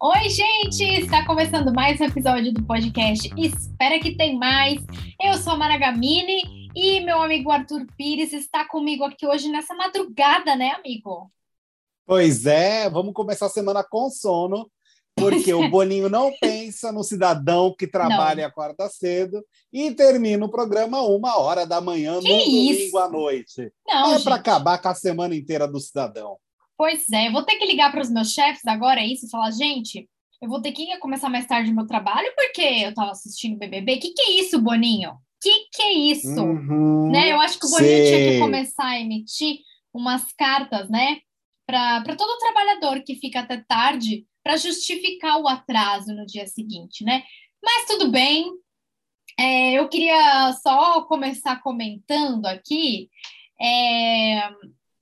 Oi, gente! Está começando mais um episódio do podcast Espera que tem mais. Eu sou a Mara Gamini e meu amigo Arthur Pires está comigo aqui hoje nessa madrugada, né, amigo? Pois é, vamos começar a semana com sono, porque o Boninho não pensa no cidadão que trabalha e acorda cedo e termina o programa uma hora da manhã Que no isso? domingo à noite. Não, é para acabar com a semana inteira do cidadão. Pois é, eu vou ter que ligar para os meus chefes agora, é isso, e falar, gente, eu vou ter que começar mais tarde o meu trabalho porque eu estava assistindo BBB. Que que é isso, Boninho? Que que é isso? Uhum, né? Eu acho que o Boninho tinha que começar a emitir umas cartas, né, para todo trabalhador que fica até tarde para justificar o atraso no dia seguinte, né? Mas tudo bem. É, eu queria só começar comentando aqui é,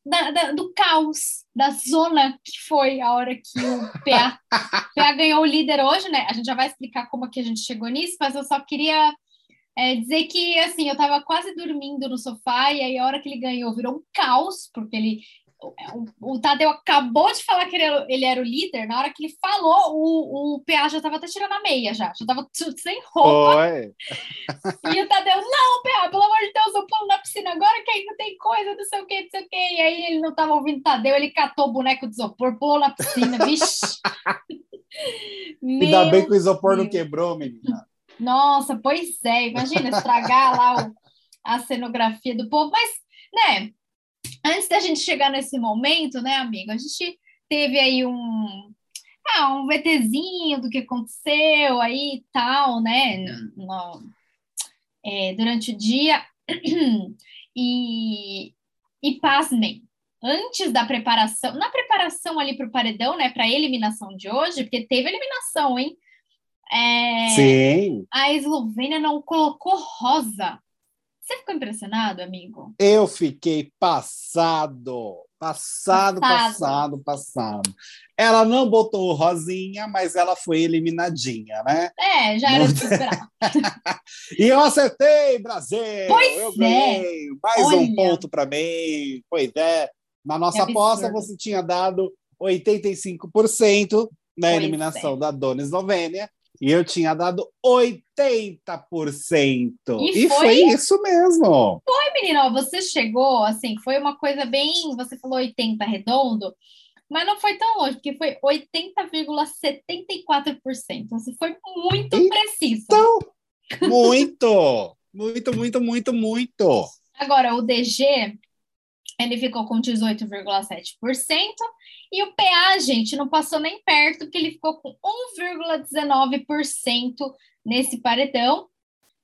da- da- do caos, da zona que foi a hora que o PA, PA ganhou o líder hoje, né? A gente já vai explicar como que a gente chegou nisso, mas eu só queria é, dizer que, assim, eu tava quase dormindo no sofá e aí a hora que ele ganhou virou um caos, porque ele... O, Tadeu acabou de falar que ele era, ele era o líder, na hora que ele falou, o, o PA já tava até tirando a meia já, já tava tudo sem roupa. Foi. E o Tadeu, não, PA, pelo amor de Deus, eu pulo na piscina agora que ainda tem coisa, não sei o que, não sei o que. E aí ele não tava ouvindo o Tadeu, ele catou o boneco de isopor, pulou na piscina, vixe. Ainda bem que o isopor não Deus. quebrou, menina. Nossa, pois é, imagina estragar lá o- a cenografia do povo, mas, né, antes da gente chegar nesse momento, né, amigo, a gente teve aí um, ah, um VTzinho do que aconteceu aí e tal, né, no- no- é, durante o dia, e, e pasmem, antes da preparação, na preparação ali para o paredão, né, para a eliminação de hoje, porque teve eliminação, hein, é, Sim, a Eslovênia não colocou rosa. Você ficou impressionado, amigo? eu fiquei passado. Passado, Passado. passado, passado. Ela não botou rosinha, mas ela foi eliminadinha, né? É, já era esperar. E eu acertei, Brasil! Pois eu é. ganhei mais um Olha. ponto para mim. Pois é. Na nossa aposta, você tinha dado 85% na Pois eliminação é. da Dona Eslovênia e eu tinha dado 80%. E E, foi- foi isso mesmo. Oi, menino, ó, você chegou, assim, foi uma coisa bem. Você falou 80 redondo, mas não foi tão longe, porque foi 80,74%. Você foi muito Então- preciso. Muito! Muito, muito, muito, muito. Agora, o DG, ele ficou com 18,7%. E o PA, gente, não passou nem perto, porque ele ficou com 1,19% nesse paredão.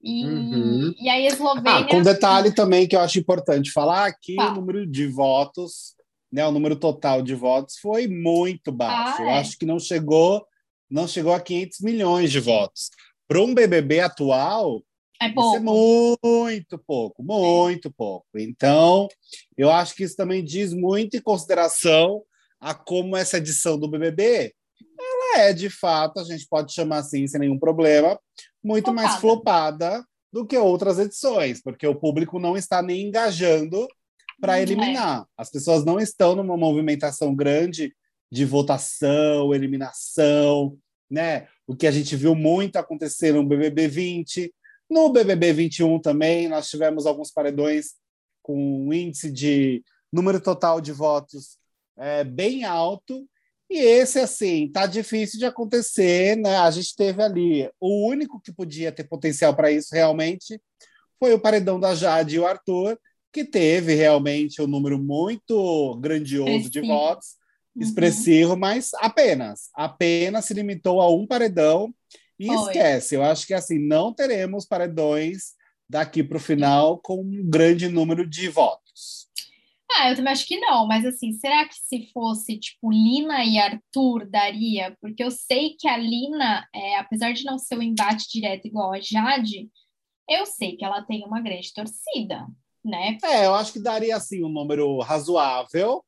E, Uhum. e a Eslovênia. Ah, com detalhe também que eu acho importante falar que Fala. o número de votos, né, o número total de votos foi muito baixo. Ah, eu é? acho que não chegou, não chegou a 500 milhões de votos. Para um BBB atual, É isso pouco. é muito pouco, muito pouco. Então, eu acho que isso também diz muito em consideração a como essa edição do BBB, ela é de fato, a gente pode chamar assim sem nenhum problema, muito mais Flopada. flopada do que outras edições, porque o público não está nem engajando para é. eliminar. As pessoas não estão numa movimentação grande de votação, eliminação, né? O que a gente viu muito acontecer no BBB 20, no BBB 21 também, nós tivemos alguns paredões com um índice de número total de votos é, bem alto. E esse, assim, tá difícil de acontecer, né? A gente teve ali o único que podia ter potencial para isso realmente foi o paredão da Jade e o Arthur, que teve realmente um número muito grandioso de Expressivo. votos, Uhum. expressivo, mas apenas, apenas se limitou a um paredão e Foi. esquece. Eu acho que assim não teremos paredões daqui para o final com um grande número de votos. Ah, eu também acho que não, mas assim, será que se fosse tipo Lina e Arthur daria? Porque eu sei que a Lina, é, apesar de não ser um embate direto igual a Jade, eu sei que ela tem uma grande torcida, né? É, eu acho que daria assim um número razoável,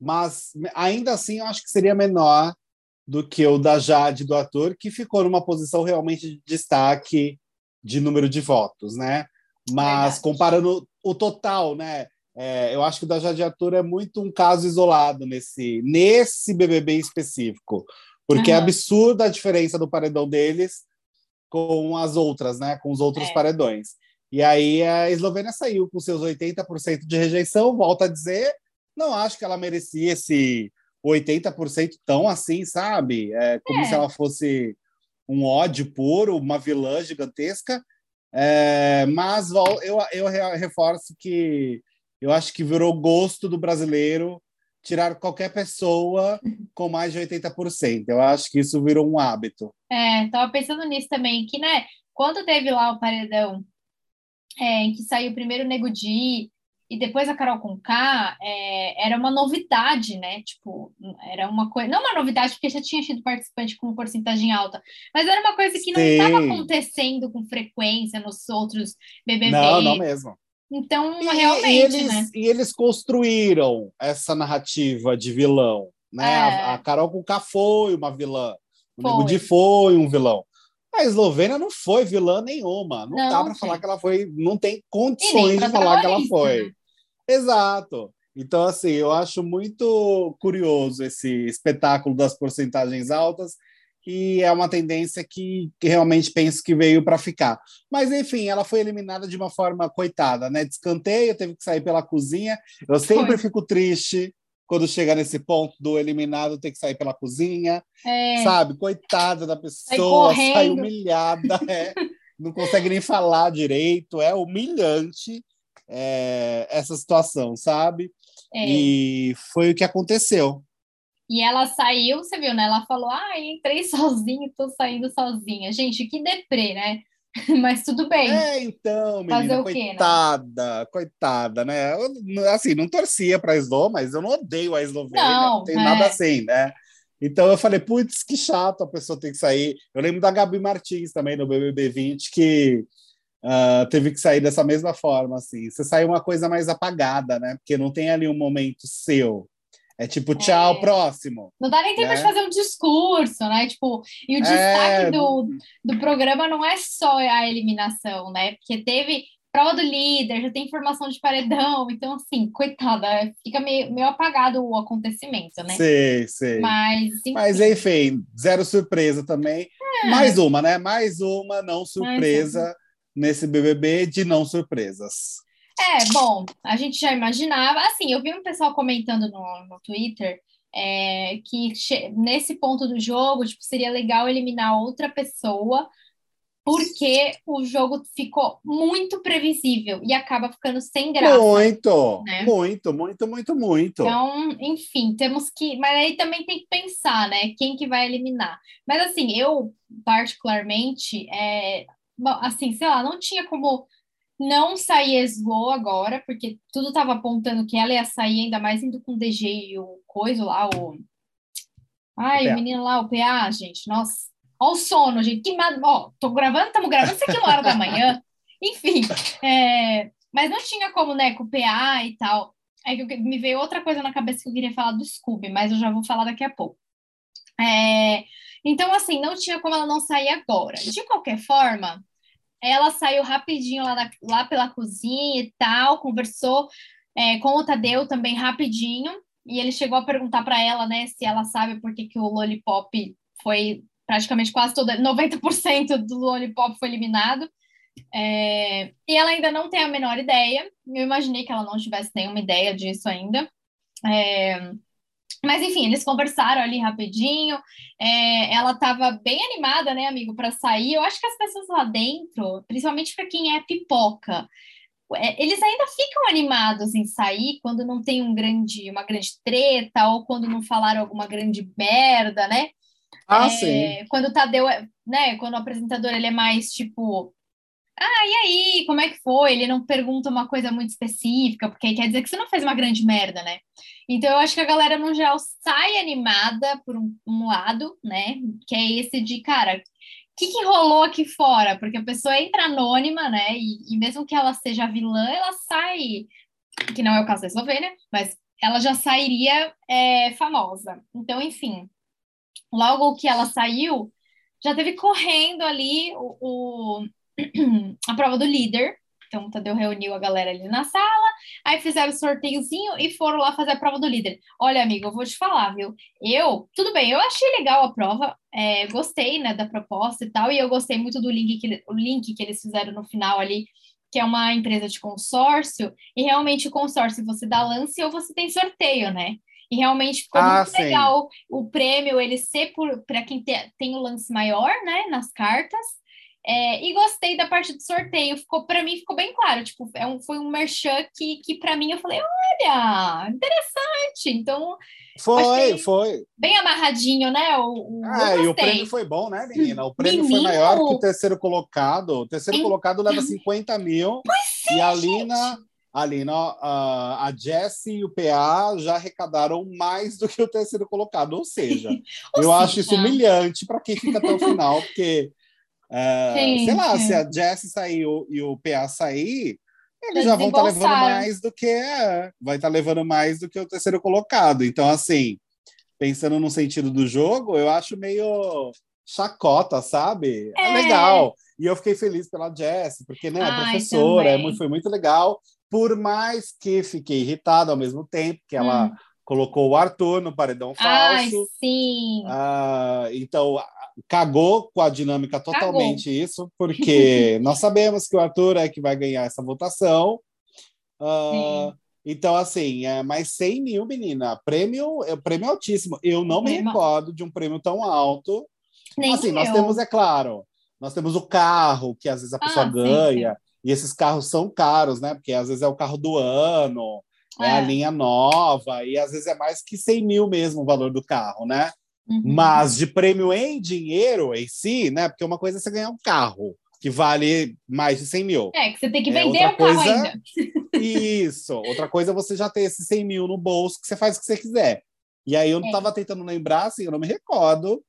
mas ainda assim eu acho que seria menor do que o da Jade do ator, que ficou numa posição realmente de destaque de número de votos, né? Mas comparando o total, né? é, eu acho que o da Jade Arthur é muito um caso isolado nesse, nesse BBB específico, porque uhum. é absurda a diferença do paredão deles com as outras, né? Com os outros é. paredões. E aí a Eslovênia saiu com seus 80% de rejeição, volta a dizer, não acho que ela merecia esse 80% tão assim, sabe? É, como é. se ela fosse um ódio puro, uma vilã gigantesca. É, mas eu, eu reforço que eu acho que virou gosto do brasileiro tirar qualquer pessoa com mais de 80%. Eu acho que isso virou um hábito. É, tava pensando nisso também, que, né, quando teve lá o paredão é, em que saiu primeiro o Nego Di e depois a Carol com K, é, era uma novidade, né? Tipo, era uma coisa. Não uma novidade, porque já tinha sido participante com porcentagem alta, mas era uma coisa que não estava acontecendo com frequência nos outros BBB. Não, não mesmo. Então, e, realmente, e eles, né? E eles construíram essa narrativa de vilão, né? É. A, a, Carol Conká foi uma vilã, o Nego Di foi um vilão. A Eslovênia não foi vilã nenhuma. Não, não dá para falar que ela foi, não tem condições de falar que ela foi. Né? Exato. Então, assim, eu acho muito curioso esse espetáculo das porcentagens altas e é uma tendência que, que realmente penso que veio para ficar. Mas, enfim, ela foi eliminada de uma forma coitada, né? Descanteio, teve que sair pela cozinha. Eu sempre foi. fico triste quando chega nesse ponto do eliminado ter que sair pela cozinha, é. sabe? Coitada da pessoa, sai, sai humilhada, é, não consegue nem falar direito, é humilhante é, essa situação, sabe? É. E foi o que aconteceu. E ela saiu, você viu, né? Ela falou: ah, entrei sozinha, tô saindo sozinha. Gente, que deprê, né? Mas tudo bem. É, então, menina, coitada, né? coitada, né? Eu, assim, não torcia para a Slo, mas eu não odeio a Eslovênia, não, não tem é. nada assim, né? Então eu falei, putz, que chato a pessoa ter que sair. Eu lembro da Gabi Martins também no BBB 20, que uh, teve que sair dessa mesma forma, assim. Você saiu uma coisa mais apagada, né? Porque não tem ali um momento seu. É tipo, tchau, é. próximo. Não dá nem tempo né? de fazer um discurso, né? Tipo, e o destaque é... do, do programa não é só a eliminação, né? Porque teve prova do líder, já tem formação de paredão, então, assim, coitada, fica meio, meio apagado o acontecimento, né? Sei, sei. Mas, enfim. Mas, enfim, zero surpresa também. É. Mais uma, né? Mais uma não surpresa nesse BBB de não surpresas. É, bom, a gente já imaginava. Assim, eu vi um pessoal comentando no, no Twitter é, que nesse ponto do jogo, tipo, seria legal eliminar outra pessoa, porque o jogo ficou muito previsível e acaba ficando sem graça. Muito, né? muito, muito, muito, muito. Então, enfim, temos que. Mas aí também tem que pensar, né? Quem que vai eliminar. Mas assim, eu, particularmente, é, assim, sei lá, não tinha como não sair Slow agora, porque tudo estava apontando que ela ia sair, ainda mais indo com o DG e o coisa lá, o. Ai, o, o menino lá, o PA, gente, nossa. Olha o sono, gente. Que mal. Ó, tô gravando, estamos gravando isso aqui uma hora da manhã. Enfim, é... mas não tinha como, né, com o PA e tal. Aí me veio outra coisa na cabeça que eu queria falar do Scooby, mas eu já vou falar daqui a pouco. É... Então, assim, não tinha como ela não sair agora. De qualquer forma, ela saiu rapidinho lá, na, lá pela cozinha e tal, conversou é, com o Tadeu também rapidinho, e ele chegou a perguntar para ela, né, se ela sabe por que, que o Lollipop foi praticamente quase toda, 90% do Lollipop foi eliminado. É, e ela ainda não tem a menor ideia. Eu imaginei que ela não tivesse nenhuma ideia disso ainda. É, mas enfim, eles conversaram ali rapidinho. É, ela estava bem animada, né, amigo, para sair. Eu acho que as pessoas lá dentro, principalmente para quem é pipoca, é, eles ainda ficam animados em sair quando não tem um grande, uma grande treta ou quando não falaram alguma grande merda, né? Ah, é, sim. Quando o Tadeu, é, né? Quando o apresentador ele é mais tipo ah, e aí, como é que foi? Ele não pergunta uma coisa muito específica, porque quer dizer que você não fez uma grande merda, né? Então eu acho que a galera, no geral, sai animada por um, um lado, né? Que é esse de, cara, o que, que rolou aqui fora? Porque a pessoa entra anônima, né? E, e mesmo que ela seja vilã, ela sai, que não é o caso da Eslovênia, mas ela já sairia é, famosa. Então, enfim, logo que ela saiu, já teve correndo ali o, o a prova do líder. Então, o Tadeu reuniu a galera ali na sala. Aí fizeram o sorteiozinho e foram lá fazer a prova do líder. Olha, amigo, eu vou te falar, viu? Eu, tudo bem, eu achei legal a prova, é, gostei, né, da proposta e tal, e eu gostei muito do link que, o link que eles fizeram no final ali, que é uma empresa de consórcio, e realmente o consórcio você dá lance ou você tem sorteio, né? E realmente ficou ah, muito sim. legal o prêmio ele ser para quem te, tem o lance maior, né, nas cartas. É, e gostei da parte do sorteio, ficou para mim ficou bem claro, tipo, é um, foi um merchan que, que para mim eu falei, olha, interessante. Então, foi, foi. Bem amarradinho, né? O, o ah, e o prêmio foi bom, né, menina? O prêmio Menino. foi maior que o terceiro colocado. O terceiro colocado leva 50 mil. Pois é, e ali na, ali na, a, a Jessie e o PA já arrecadaram mais do que o terceiro colocado. Ou seja, Ou eu seja... acho isso humilhante para quem fica até o final, porque Uh, sei lá, se a Jessie sair e o PA sair, eles já vão estar tá levando mais do que é, vai estar tá levando mais do que o terceiro colocado. Então, assim, pensando no sentido do jogo, eu acho meio chacota, sabe? É, é legal. E eu fiquei feliz pela Jessie, porque né, a professora é muito, foi muito legal, por mais que fiquei irritado ao mesmo tempo, que ela hum. Colocou o Arthur no paredão falso. Ai, sim. Uh, então, cagou com a dinâmica totalmente cagou. isso, porque nós sabemos que o Arthur é que vai ganhar essa votação. Uh, então, assim, é mais 100 mil, menina. Prêmio, é prêmio altíssimo. Eu não me recordo de um prêmio tão alto. Nem assim, nós temos, é claro, nós temos o carro, que às vezes a pessoa ah, ganha, sim, sim. e esses carros são caros, né? Porque às vezes é o carro do ano, é. é a linha nova, e às vezes é mais que 100 mil mesmo o valor do carro, né? Uhum. Mas de prêmio em dinheiro em si, né? Porque uma coisa é você ganhar um carro que vale mais de 100 mil. É, que você tem que é, vender é, o carro ainda. Isso. Outra coisa é você já ter esses 100 mil no bolso que você faz o que você quiser. E aí eu estava é. tentando lembrar, assim, eu não me recordo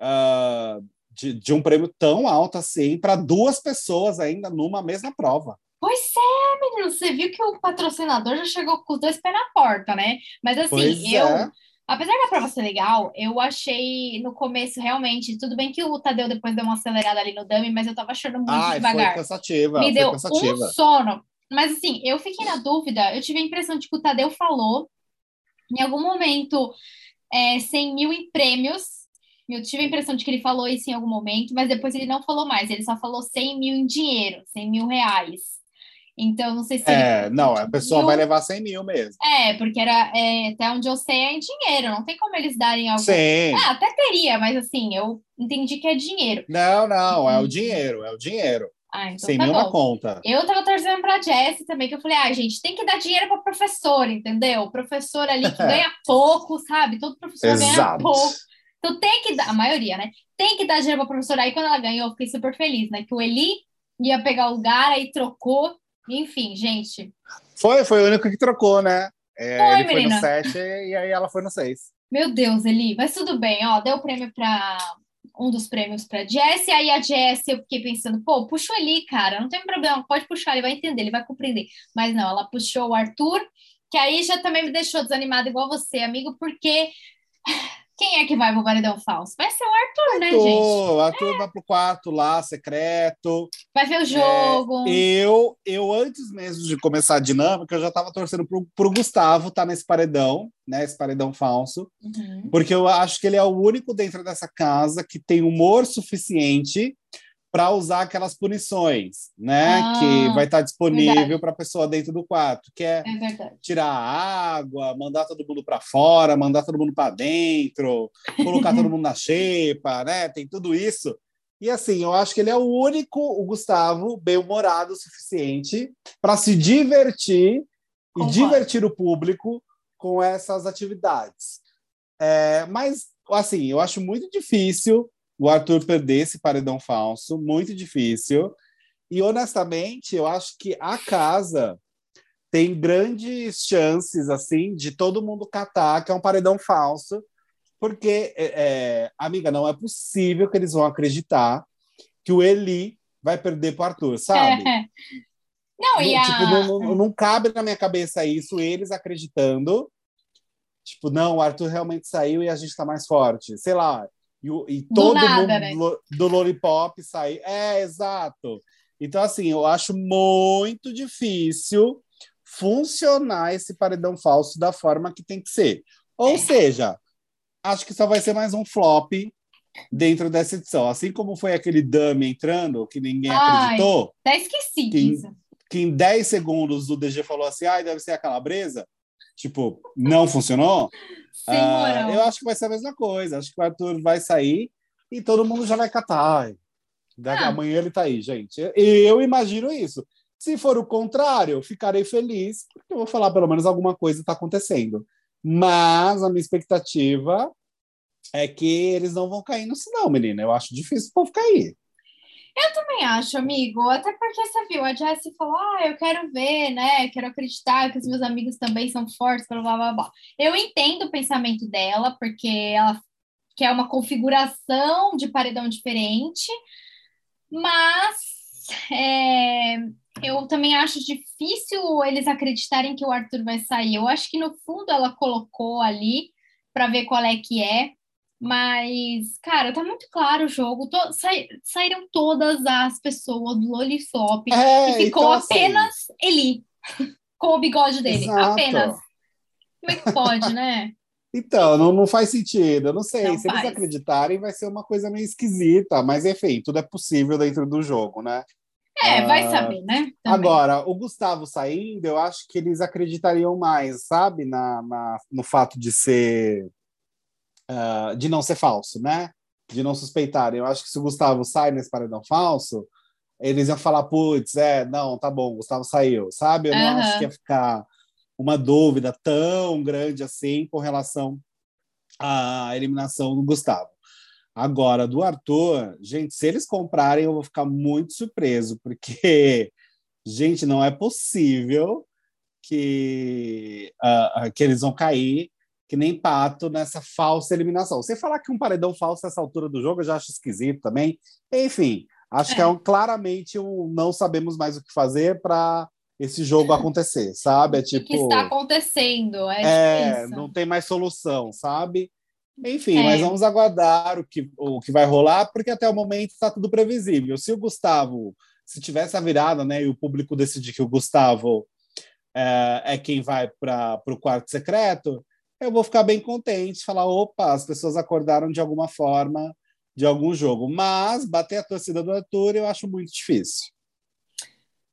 uh, de, de um prêmio tão alto assim para duas pessoas ainda numa mesma prova. Pois é, menino, você viu que o patrocinador já chegou com os dois pés na porta, né? Mas assim, pois eu, é. Apesar da prova ser legal, eu achei no começo realmente. Tudo bem que o Tadeu depois deu uma acelerada ali no dummy, mas eu tava achando muito Ai, devagar. Foi cansativa. Me foi deu cansativa. um sono. Mas assim, eu fiquei na dúvida. Eu tive a impressão de que o Tadeu falou em algum momento é, 100 mil em prêmios. Eu tive a impressão de que ele falou isso em algum momento, mas depois ele não falou mais. Ele só falou 100 mil em dinheiro, 100 mil reais. Então, não sei se. É, não, a pessoa mil... vai levar 100 mil mesmo. É, porque era é, até onde eu sei é em dinheiro, não tem como eles darem algo. Sim. Ah, até teria, mas assim, eu entendi que é dinheiro. Não, não, é o dinheiro, é o dinheiro. Ah, então 100 tá mil bom. na conta. Eu tava torcendo pra Jessie também, que eu falei, ah, gente, tem que dar dinheiro pra professor, entendeu? O professor ali que ganha pouco, sabe? Todo professor Exato. ganha pouco. Então tem que dar, a maioria, né? Tem que dar dinheiro pra professora. Aí quando ela ganhou, eu fiquei super feliz, né? Que o Eli ia pegar o lugar, aí trocou. Enfim, gente. Foi, foi o único que trocou, né? É, foi, ele menina. foi no 7 e aí ela foi no 6. Meu Deus, Eli, mas tudo bem, ó, deu o prêmio para um dos prêmios para Jess, e aí a Jess, eu fiquei pensando, pô, puxa o Eli, cara, não tem problema, pode puxar, ele vai entender, ele vai compreender. Mas não, ela puxou o Arthur, que aí já também me deixou desanimada igual você, amigo, porque quem é que vai pro paredão falso? Vai ser o Arthur, Arthur né, gente? O Arthur é. vai pro quarto lá, secreto. Vai ver o jogo. É, eu, eu, antes mesmo de começar a dinâmica, eu já estava torcendo pro, pro Gustavo estar tá nesse paredão, né? Esse paredão falso. Uhum. Porque eu acho que ele é o único dentro dessa casa que tem humor suficiente para usar aquelas punições, né? Ah, que vai estar tá disponível para a pessoa dentro do quarto, que é, é tirar a água, mandar todo mundo para fora, mandar todo mundo para dentro, colocar todo mundo na xepa, né? Tem tudo isso. E assim, eu acho que ele é o único, o Gustavo, bem-humorado o suficiente para se divertir Concordo. e divertir o público com essas atividades. É, mas, assim, eu acho muito difícil o Arthur perder esse paredão falso, muito difícil. E honestamente, eu acho que a casa tem grandes chances assim de todo mundo catar que é um paredão falso, porque é, é amiga, não é possível que eles vão acreditar que o Eli vai perder para o Arthur, sabe? É. Não, e a... tipo, não, não, não cabe na minha cabeça isso, eles acreditando. Tipo, não, o Arthur realmente saiu e a gente está mais forte. Sei lá, e, e todo nada, mundo né? do Lollipop sair. É, exato. Então, assim, eu acho muito difícil funcionar esse paredão falso da forma que tem que ser. Ou seja, acho que só vai ser mais um flop dentro dessa edição. Assim como foi aquele dummy entrando, que ninguém Ai, acreditou. Até esqueci que em, que em 10 segundos o DG falou assim: ai, deve ser a calabresa. Tipo, não funcionou. Sim, uh, eu acho que vai ser a mesma coisa. Acho que o Arthur vai sair e todo mundo já vai catar. Daqui ah. amanhã ele tá aí, gente. E eu imagino isso. Se for o contrário, ficarei feliz, porque eu vou falar pelo menos alguma coisa está acontecendo. Mas a minha expectativa é que eles não vão cair nisso, não, menina. Eu acho difícil o povo cair. Eu também acho, amigo. Até porque você viu, a Jessie falou: ah, eu quero ver, né? Quero acreditar que os meus amigos também são fortes, blá blá blá blá. Eu entendo o pensamento dela, porque ela quer uma configuração de paredão diferente, mas é, eu também acho difícil eles acreditarem que o Arthur vai sair. Eu acho que no fundo ela colocou ali para ver qual é que é. Mas, cara, tá muito claro o jogo. To saíram todas as pessoas do Lolisop é, e ficou então, assim, apenas assim... Eli com o bigode dele. Exato. Apenas. Como é que pode, né? Então, não, não faz sentido. Eu não sei. Não Se faz. eles acreditarem, vai ser uma coisa meio esquisita, mas enfim, tudo é possível dentro do jogo, né? É, vai ah, saber, né? Também. Agora, o Gustavo saindo, eu acho que eles acreditariam mais, sabe, na, na no fato de ser. Uh, de não ser falso, né? De não suspeitarem. Eu acho que se o Gustavo sai nesse paredão falso, eles iam falar, putz, é, não, tá bom, o Gustavo saiu, sabe? Eu não acho que ia ficar uma dúvida tão grande assim com relação à eliminação do Gustavo. Agora, do Arthur, gente, se eles comprarem, eu vou ficar muito surpreso, porque, gente, não é possível que, uh, que eles vão cair que nem pato nessa falsa eliminação. Você falar que um paredão falso nessa altura do jogo, eu já acho esquisito também. Enfim, acho é. que é um, claramente um não sabemos mais o que fazer para esse jogo acontecer, sabe? É tipo. O que está acontecendo? É, é não tem mais solução, sabe? Enfim, é. mas vamos aguardar o que, o que vai rolar, porque até o momento está tudo previsível. Se o Gustavo, se tivesse a virada, né, e o público decidir que o Gustavo é, é quem vai para o quarto secreto, eu vou ficar bem contente, falar, opa, as pessoas acordaram de alguma forma de algum jogo. Mas bater a torcida do Arthur eu acho muito difícil.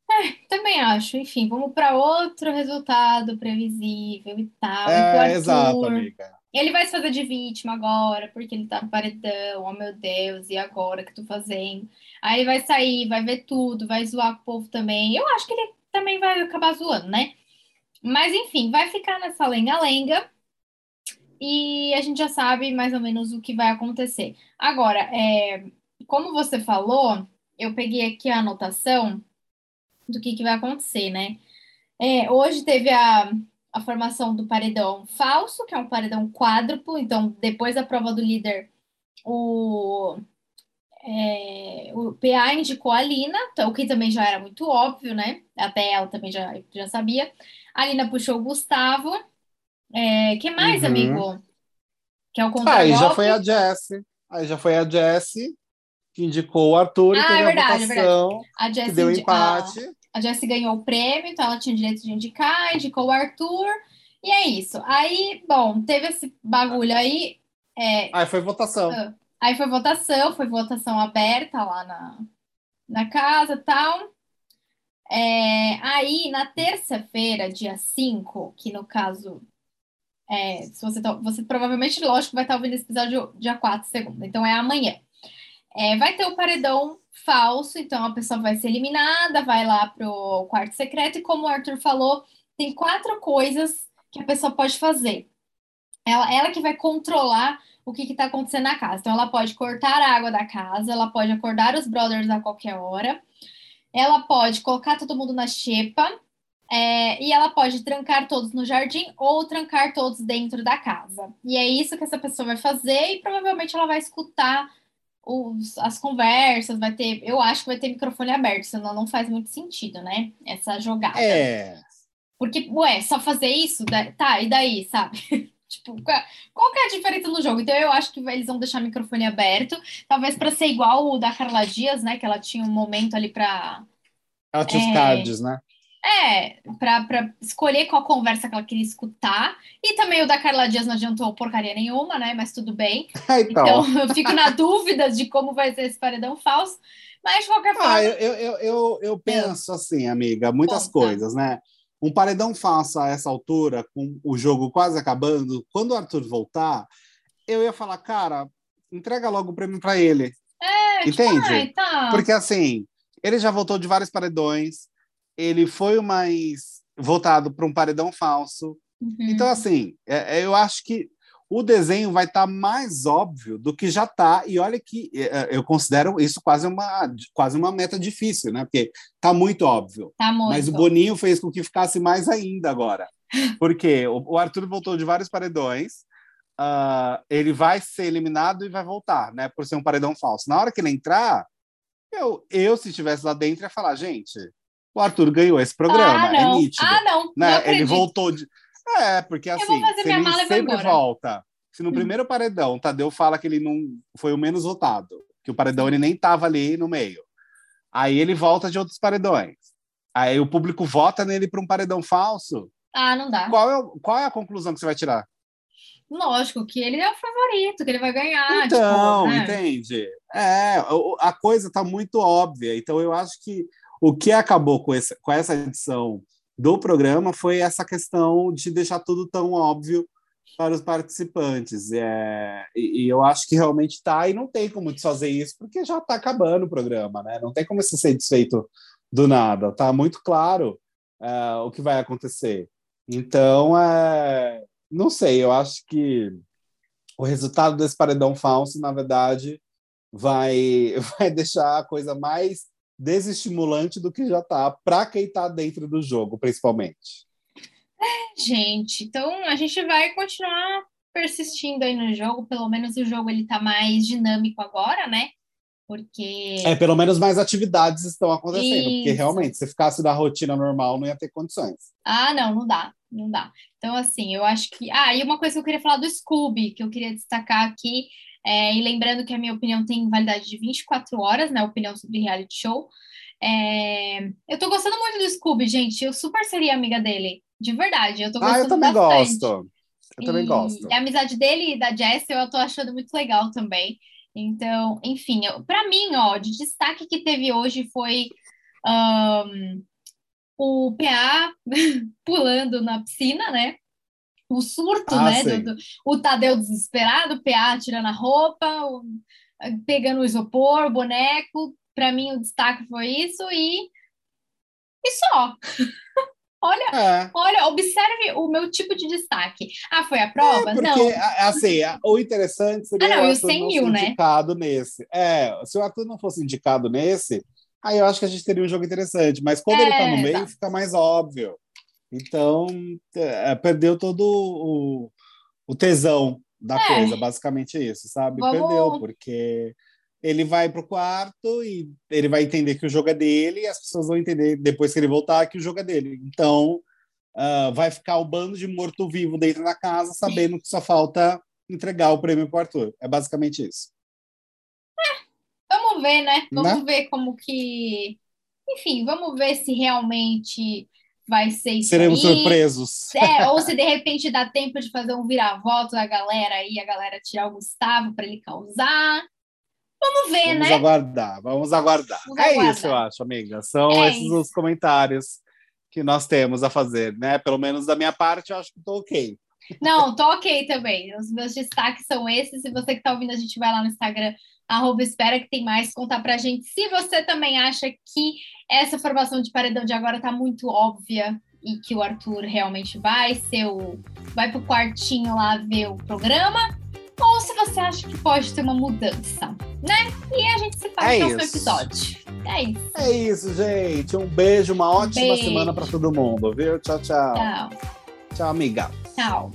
É, também acho. Enfim, vamos para outro resultado previsível e tal. É, exato, amiga. Ele vai se fazer de vítima agora, porque ele tá no paredão, oh meu Deus, e agora que tô fazendo? Aí vai sair, vai ver tudo, vai zoar com o povo também. Eu acho que ele também vai acabar zoando, né? Mas enfim, vai ficar nessa lenga-lenga e a gente já sabe mais ou menos o que vai acontecer. Agora, é, como você falou, eu peguei aqui a anotação do que, que vai acontecer, né? É, hoje teve a a formação do paredão falso, que é um paredão quádruplo. Então, depois da prova do líder, o, é, o PA indicou a Lina, o que também já era muito óbvio, né? Até ela também já, já sabia. A Lina puxou o Gustavo. É, que mais, uhum. amigo? Que é o contra Aí já foi a Jessie. Aí já foi a Jessie que indicou o Arthur ah, e teve é verdade, a votação é a Jessie que deu empate. A Jessie ganhou o prêmio, então ela tinha direito de indicar, indicou o Arthur, e é isso. Aí, bom, teve esse bagulho aí. É, aí foi votação. Ah, aí foi votação, foi votação aberta lá na, na casa e tal. É, aí, na terça-feira, dia 5, que no caso, é, se você, tá, você provavelmente, lógico, vai estar ouvindo esse episódio dia 4, segunda, então é amanhã. É, vai ter o paredão falso, então a pessoa vai ser eliminada, vai lá pro quarto secreto, e como o Arthur falou, tem quatro coisas que a pessoa pode fazer. Ela, ela que vai controlar o que está acontecendo na casa. Então, ela pode cortar a água da casa, ela pode acordar os brothers a qualquer hora, ela pode colocar todo mundo na xepa, é, e ela pode trancar todos no jardim ou trancar todos dentro da casa. E é isso que essa pessoa vai fazer, e provavelmente ela vai escutar os, as conversas, vai ter. Eu acho que vai ter microfone aberto, senão não faz muito sentido, né? Essa jogada. É. Porque, ué, só fazer isso, tá, e daí, sabe? tipo, qual que é a diferença no jogo? Então eu acho que eles vão deixar o microfone aberto, talvez para ser igual o da Carla Dias, né? Que ela tinha um momento ali para Ela tinha é... os cards, né? É, para escolher qual conversa que ela queria escutar. E também o da Carla Dias não adiantou porcaria nenhuma, né? Mas tudo bem. então. então eu fico na dúvida de como vai ser esse paredão falso. Mas, de qualquer ah, forma. Ah, eu, eu, eu, eu penso assim, amiga, muitas coisas, né? Um paredão falso a essa altura, com o jogo quase acabando, quando o Arthur voltar, eu ia falar, cara, entrega logo o prêmio para ele. É, tipo, Entende? Tipo, tá. Porque assim, ele já voltou de vários paredões, ele foi o mais votado para um paredão falso. Uhum. Então, assim, é, é, eu acho que o desenho vai estar tá mais óbvio do que já está. E olha que é, é, eu considero isso quase uma, quase uma meta difícil, né? Porque está muito óbvio. Tá muito. Mas o Boninho fez com que ficasse mais ainda agora. Porque o Arthur voltou de vários paredões. Uh, ele vai ser eliminado e vai voltar, né? Por ser um paredão falso. Na hora que ele entrar, eu, eu se estivesse lá dentro, ia falar, gente, o Arthur ganhou esse programa, ah, é nítido. Ah, não. Né? ele voltou de. É, porque assim, ele sempre volta. Se no hum. primeiro paredão Tadeu fala que ele não foi o menos votado, que o paredão ele nem estava ali no meio. Aí ele volta de outros paredões. Aí o público vota nele para um paredão falso. Ah, não dá. Qual é, qual é a conclusão que você vai tirar? Lógico que ele é o favorito, que ele vai ganhar. Então, tipo, né? entende? É, a coisa está muito óbvia. Então, eu acho que o que acabou com, esse, com essa edição do programa foi essa questão de deixar tudo tão óbvio para os participantes. É, e, e eu acho que realmente está, e não tem como desfazer isso, porque já está acabando o programa, né? Não tem como isso ser desfeito do nada. Está muito claro é, o que vai acontecer. Então, é, não sei, eu acho que o resultado desse paredão falso, na verdade, vai, vai deixar a coisa mais desestimulante do que já está para quem está dentro do jogo, principalmente. É, gente, então a gente vai continuar persistindo aí no jogo, pelo menos o jogo ele tá mais dinâmico agora, né? Porque. É, pelo menos mais atividades estão acontecendo, Isso. porque realmente, se ficasse da rotina normal, não ia ter condições. Ah, não, não dá, não dá. Então, assim, eu acho que. Ah, e uma coisa que eu queria falar do Scooby, que eu queria destacar aqui, é... e lembrando que a minha opinião tem validade de 24 horas, né? Opinião sobre reality show. É... Eu tô gostando muito do Scooby, gente. Eu super seria amiga dele, de verdade. Eu tô gostando Ah, eu também bastante. gosto. Eu também e... gosto. a amizade dele e da Jess eu tô achando muito legal também. Então, enfim, para mim, ó, de destaque que teve hoje foi um, o PA pulando na piscina, né? O surto, ah, né? Do, do, o Tadeu desesperado, o PA tirando a roupa, o, pegando o isopor, o boneco. Para mim, o destaque foi isso e, e só. Olha, é. olha, observe o meu tipo de destaque. Ah, foi a prova? É porque, não. assim, o interessante seria ah, não, o Arthur 100 mil, né? indicado nesse. É, se o Arthur não fosse indicado nesse, aí eu acho que a gente teria um jogo interessante. Mas quando é, ele tá no meio, tá. fica mais óbvio. Então, é, perdeu todo o, o tesão da é. coisa, basicamente isso, sabe? Vamos... Perdeu, porque ele vai para o quarto e ele vai entender que o jogo é dele e as pessoas vão entender depois que ele voltar que o jogo é dele. Então, uh, vai ficar o bando de morto-vivo dentro da casa sabendo que só falta entregar o prêmio para o Arthur. É basicamente isso. É, vamos ver, né? Vamos né? ver como que... Enfim, vamos ver se realmente vai ser isso Seremos aí. surpresos. É, ou se de repente dá tempo de fazer um vira-voto da galera e a galera tirar o Gustavo para ele causar. Vamos ver, vamos né? Vamos aguardar, vamos aguardar. Vamos é aguardar. isso, eu acho, amiga. São é esses isso. os comentários que nós temos a fazer, né? Pelo menos da minha parte, eu acho que estou ok. Não, tô ok também. Os meus destaques são esses. Se você que está ouvindo, a gente vai lá no Instagram, arroba espera que tem mais, contar pra gente. Se você também acha que essa formação de paredão de agora tá muito óbvia e que o Arthur realmente vai ser o. vai pro quartinho lá ver o programa, ou se você acha que pode ter uma mudança, né? E a gente se fala é no próximo episódio. É isso. É isso, gente. Um beijo, uma ótima beijo. semana para todo mundo, viu? Tchau, tchau. Tchau. Tchau, amiga. Tchau.